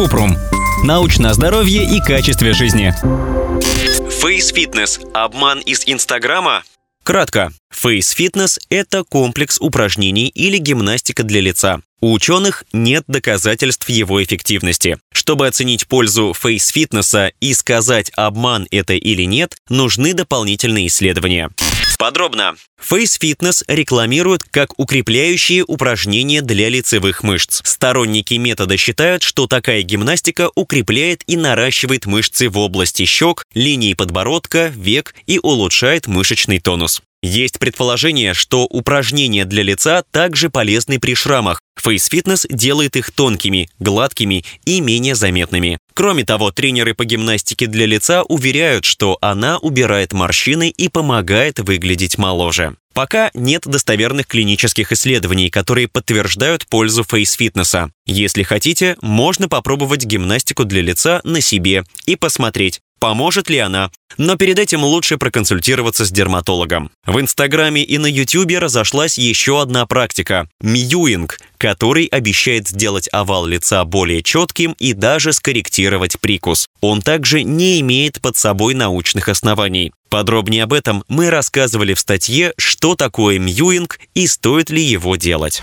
Купрум. Научно о здоровье и качестве жизни. Фейс-фитнес – обман из Инстаграма? Кратко. Фейс-фитнес – это комплекс упражнений или гимнастика для лица. У ученых нет доказательств его эффективности. Чтобы оценить пользу фейс-фитнеса и сказать, обман это или нет, нужны дополнительные исследования. Подробно. Фейс-фитнес рекламируют как укрепляющие упражнения для лицевых мышц. Сторонники метода считают, что такая гимнастика укрепляет и наращивает мышцы в области щек, линии подбородка, век и улучшает мышечный тонус. Есть предположение, что упражнения для лица также полезны при шрамах. Фейс-фитнес делает их тонкими, гладкими и менее заметными. Кроме того, тренеры по гимнастике для лица уверяют, что она убирает морщины и помогает выглядеть моложе. Пока нет достоверных клинических исследований, которые подтверждают пользу фейс-фитнеса. Если хотите, можно попробовать гимнастику для лица на себе и посмотреть, поможет ли она. Но перед этим лучше проконсультироваться с дерматологом. В Инстаграме и на Ютубе разошлась еще одна практика – мьюинг, который обещает сделать овал лица более четким и даже скорректировать прикус. Он также не имеет под собой научных оснований. Подробнее об этом мы рассказывали в статье «Что такое мьюинг и стоит ли его делать».